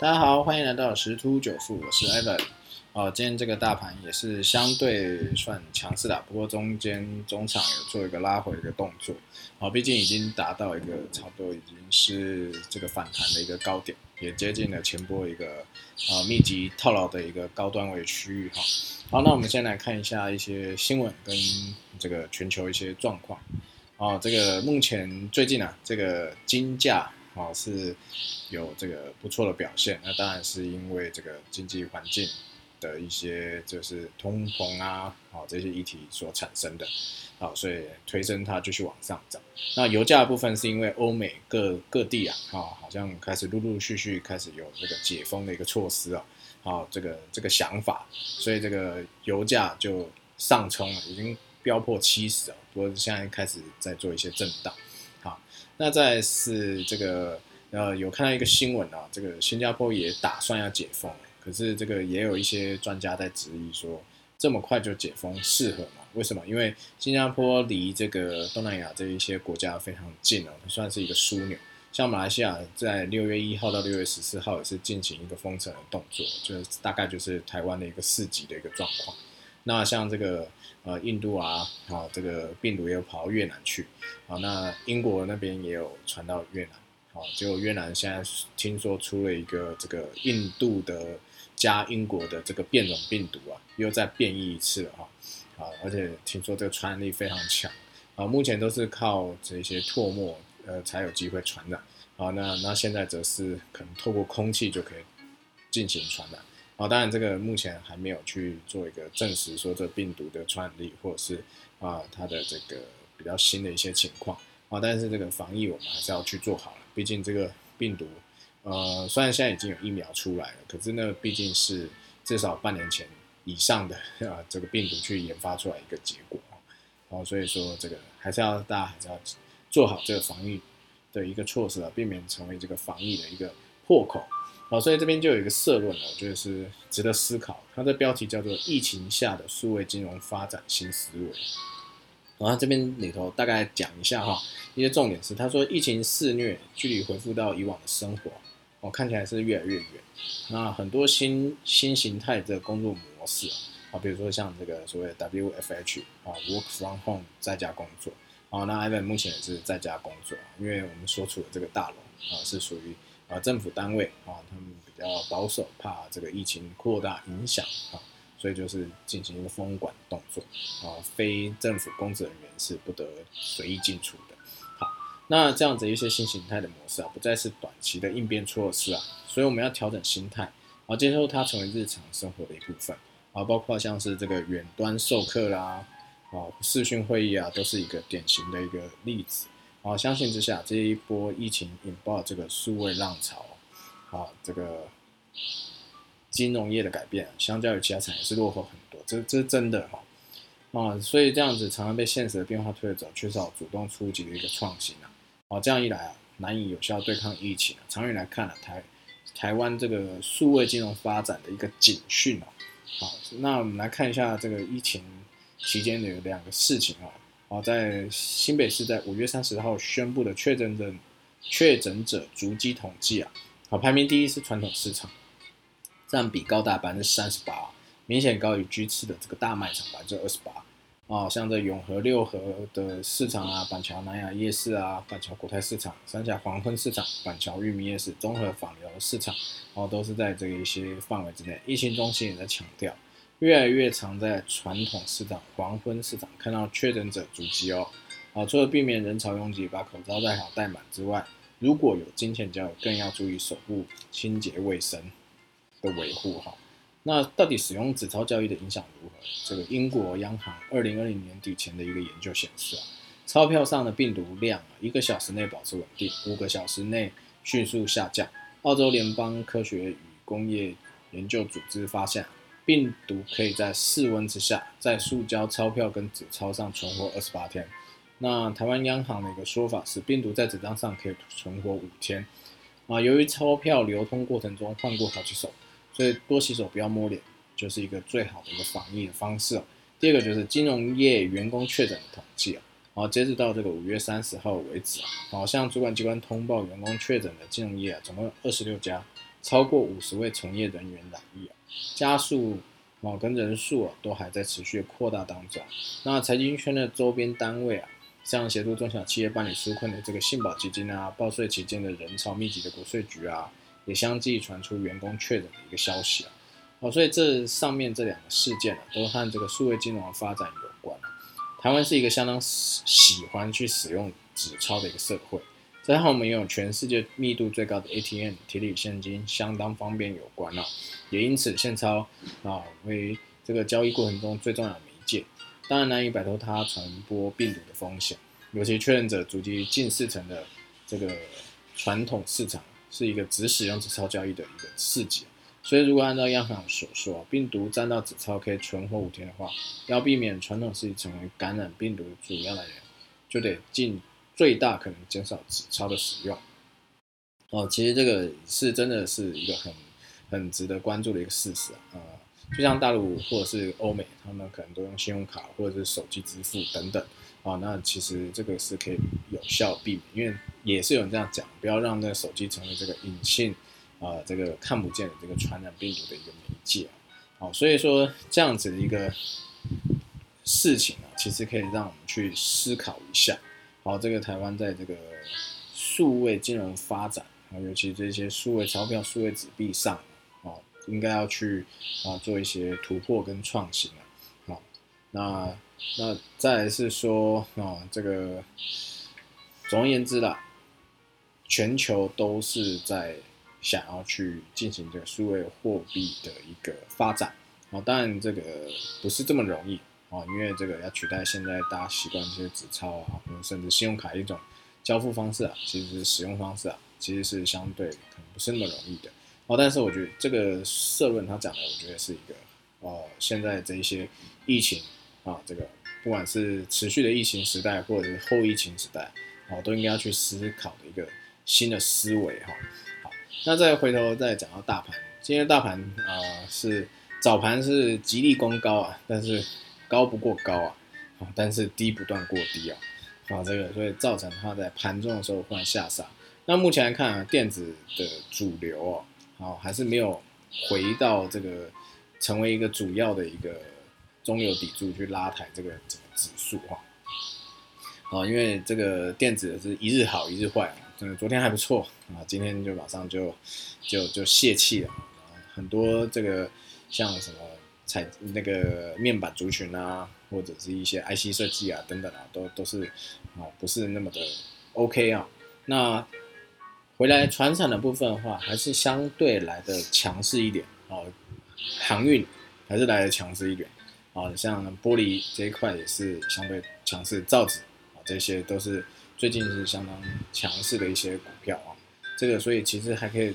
大家好，欢迎来到十突九富，我是 Evan。哦，今天这个大盘也是相对算强势的，不过中间中场有做一个拉回的一个动作。哦，毕竟已经达到一个差不多已经是这个反弹的一个高点，也接近了前波一个啊密集套牢的一个高端位区域哈。好，那我们先来看一下一些新闻跟这个全球一些状况。哦，这个目前最近啊，这个金价。啊，是有这个不错的表现，那当然是因为这个经济环境的一些就是通膨啊，好这些议题所产生的，好，所以推升它继续往上涨。那油价部分是因为欧美各各地啊，哈，好像开始陆陆续续开始有这个解封的一个措施啊，好，这个这个想法，所以这个油价就上冲了，已经飙破七十啊，不过现在开始在做一些震荡。那再是这个呃，有看到一个新闻啊，这个新加坡也打算要解封，可是这个也有一些专家在质疑说，这么快就解封适合吗？为什么？因为新加坡离这个东南亚这一些国家非常近哦，它算是一个枢纽。像马来西亚在六月一号到六月十四号也是进行一个封城的动作，就是大概就是台湾的一个四级的一个状况。那像这个呃印度啊，啊这个病毒也有跑到越南去，啊那英国那边也有传到越南，好结果越南现在听说出了一个这个印度的加英国的这个变种病毒啊，又再变异一次了哈，啊而且听说这个传染力非常强，啊目前都是靠这些唾沫呃才有机会传染，啊那那现在则是可能透过空气就可以进行传染。啊，当然这个目前还没有去做一个证实，说这病毒的传染力，或者是啊它的这个比较新的一些情况啊。但是这个防疫我们还是要去做好了，毕竟这个病毒，呃，虽然现在已经有疫苗出来了，可是呢毕竟是至少半年前以上的啊这个病毒去研发出来一个结果啊。哦，所以说这个还是要大家还是要做好这个防疫的一个措施啊，避免成为这个防疫的一个破口。好，所以这边就有一个社论了，我觉得是值得思考。它的标题叫做《疫情下的数位金融发展新思维》。然后这边里头大概讲一下哈，一些重点是，他说疫情肆虐，距离恢复到以往的生活，哦，看起来是越来越远。那很多新新形态的工作模式啊，啊，比如说像这个所谓 WFH 啊，Work from Home 在家工作。啊，那 Ivan 目前也是在家工作，因为我们所处的这个大楼啊，是属于。啊，政府单位啊，他们比较保守，怕这个疫情扩大影响啊，所以就是进行一个封管动作啊，非政府公职人员是不得随意进出的。好，那这样子一些新形态的模式啊，不再是短期的应变措施啊，所以我们要调整心态啊，接受它成为日常生活的一部分啊，包括像是这个远端授课啦，啊，视讯会议啊，都是一个典型的一个例子。好，相信之下，这一波疫情引爆这个数位浪潮，啊，这个金融业的改变，相较于其他产业是落后很多，这这是真的哈，啊，所以这样子常常被现实的变化推着走，缺少主动出击的一个创新啊，啊，这样一来啊，难以有效对抗疫情啊。长远来看啊，台台湾这个数位金融发展的一个警讯啊，好，那我们来看一下这个疫情期间的有两个事情啊。啊，在新北市在五月三十号宣布的确诊的确诊者逐机统计啊，好，排名第一是传统市场，占比高达百分之三十八，明显高于居次的这个大卖场百分之二十八。啊，像这永和六合的市场啊，板桥南雅夜市啊，板桥国泰市场，三峡黄昏市场，板桥玉米夜市，综合访疗市场，哦，都是在这一些范围之内。疫情中心也在强调。越来越常在传统市场、黄昏市场看到确诊者足迹哦。好，除了避免人潮拥挤、把口罩戴好戴满之外，如果有金钱交易，更要注意手部清洁卫生的维护哈。那到底使用纸钞交易的影响如何？这个英国央行二零二零年底前的一个研究显示啊，钞票上的病毒量啊，一个小时内保持稳定，五个小时内迅速下降。澳洲联邦科学与工业研究组织发现。病毒可以在室温之下，在塑胶钞票跟纸钞上存活二十八天。那台湾央行的一个说法是，病毒在纸张上可以存活五天。啊，由于钞票流通过程中换过好几手，所以多洗手，不要摸脸，就是一个最好的一个防疫的方式。第二个就是金融业员工确诊的统计啊，好，截止到这个五月三十号为止啊，好像主管机关通报员工确诊的金融业啊，总共有二十六家。超过五十位从业人员染疫啊，加速哦跟人数啊都还在持续扩大当中。那财经圈的周边单位啊，像协助中小企业办理纾困的这个信保基金啊，报税期间的人潮密集的国税局啊，也相继传出员工确诊的一个消息啊。哦，所以这上面这两个事件啊，都和这个数位金融的发展有关。台湾是一个相当喜欢去使用纸钞的一个社会，再加上我们拥有全世界密度最高的 ATM 提领现金，相当方便有关啊。也因此，现钞啊为这个交易过程中最重要的媒介，当然难以摆脱它传播病毒的风险。尤其确认者足迹近四成的这个传统市场，是一个只使用纸钞交易的一个市集。所以，如果按照央行所说，病毒沾到纸钞可以存活五天的话，要避免传统市成为感染病毒的主要来源，就得尽最大可能减少纸钞的使用。哦，其实这个是真的是一个很很值得关注的一个事实啊。就像大陆或者是欧美，他们可能都用信用卡或者是手机支付等等啊。那其实这个是可以有效避免，因为也是有人这样讲，不要让那手机成为这个隐性。啊，这个看不见的这个传染病毒的一个媒介，好，所以说这样子的一个事情啊，其实可以让我们去思考一下，好，这个台湾在这个数位金融发展啊，尤其这些数位钞票、数位纸币上啊，应该要去啊做一些突破跟创新啊，好，那那再来是说啊，这个总而言之啦，全球都是在。想要去进行这个数位货币的一个发展，啊，当然这个不是这么容易啊，因为这个要取代现在大家习惯这些纸钞啊，甚至信用卡一种交付方式啊，其实使用方式啊，其实是相对可能不是那么容易的。哦，但是我觉得这个社论他讲的，我觉得是一个，呃，现在这一些疫情啊，这个不管是持续的疫情时代，或者是后疫情时代，哦，都应该要去思考的一个新的思维哈。好那再回头再讲到大盘，今天大盘啊是早盘是极力攻高啊，但是高不过高啊，啊，但是低不断过低啊，啊，这个所以造成它在盘中的时候忽然下杀。那目前来看啊，电子的主流哦，啊，还是没有回到这个成为一个主要的一个中流砥柱去拉抬这个整个指数哈。啊，因为这个电子是一日好一日坏。嗯，昨天还不错啊，今天就马上就就就泄气了！很多这个像什么彩那个面板族群啊，或者是一些 IC 设计啊等等啊，都都是啊不是那么的 OK 啊。那回来船产的部分的话，还是相对来的强势一点啊，航运还是来的强势一点啊，像玻璃这一块也是相对强势，造纸啊这些都是。最近是相当强势的一些股票啊，这个所以其实还可以，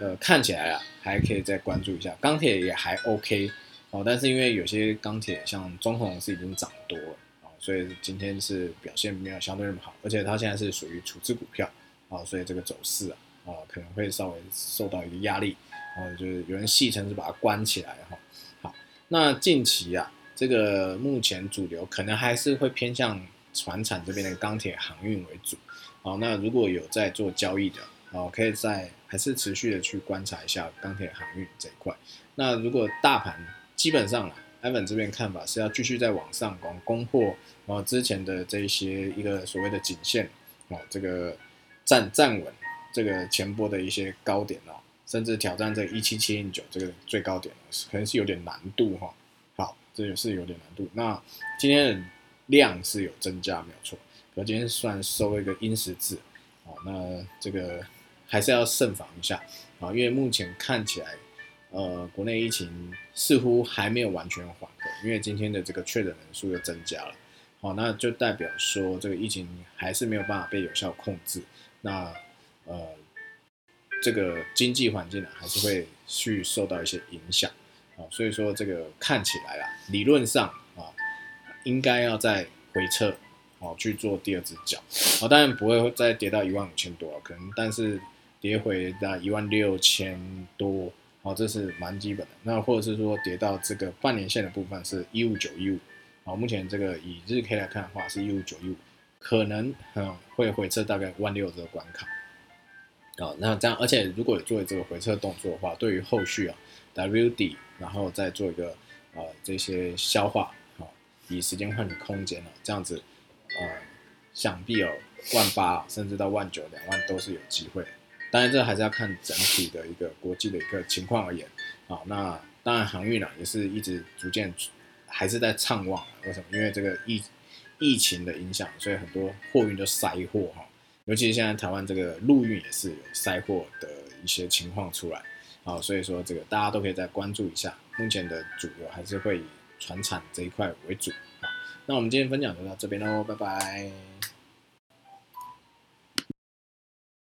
呃，看起来啊还可以再关注一下。钢铁也还 OK 哦，但是因为有些钢铁像中红是已经涨多了啊，所以今天是表现没有相对那么好，而且它现在是属于处置股票啊，所以这个走势啊啊可能会稍微受到一个压力啊，就是有人戏称是把它关起来哈。好，那近期啊这个目前主流可能还是会偏向。船产这边的钢铁航运为主，好，那如果有在做交易的，好，可以在还是持续的去观察一下钢铁航运这一块。那如果大盘基本上啊，Evan 这边看法是要继续在往上攻攻破，啊之前的这一些一个所谓的颈线，哦，这个站站稳这个前波的一些高点哦，甚至挑战这一七七零九这个最高点，可能是有点难度哈。好，这也是有点难度。那今天的。量是有增加，没有错。可今天算收一个阴十字，哦，那这个还是要慎防一下啊，因为目前看起来，呃，国内疫情似乎还没有完全缓和，因为今天的这个确诊人数又增加了，好，那就代表说这个疫情还是没有办法被有效控制，那呃，这个经济环境呢，还是会去受到一些影响，啊，所以说这个看起来啊，理论上啊。应该要再回撤，哦，去做第二只脚，哦，当然不会再跌到一万五千多，可能，但是跌回到一万六千多，哦，这是蛮基本的。那或者是说跌到这个半年线的部分是一五九一五，好，目前这个以日 K 来看的话是一五九一五，可能嗯会回撤大概万六这个关卡。哦，那这样，而且如果做这个回撤动作的话，对于后续啊 W 底，然后再做一个呃这些消化，好，以时间换取空间了，这样子，呃，想必有万八甚至到万九两万都是有机会。当然，这还是要看整体的一个国际的一个情况而言。好，那当然航运啊也是一直逐渐还是在畅旺。为什么？因为这个疫疫情的影响，所以很多货运都塞货哈。尤其现在台湾这个陆运也是有塞货的一些情况出来。好，所以说这个大家都可以再关注一下。目前的主流还是会以船产这一块为主。好，那我们今天分享就到这边喽，拜拜。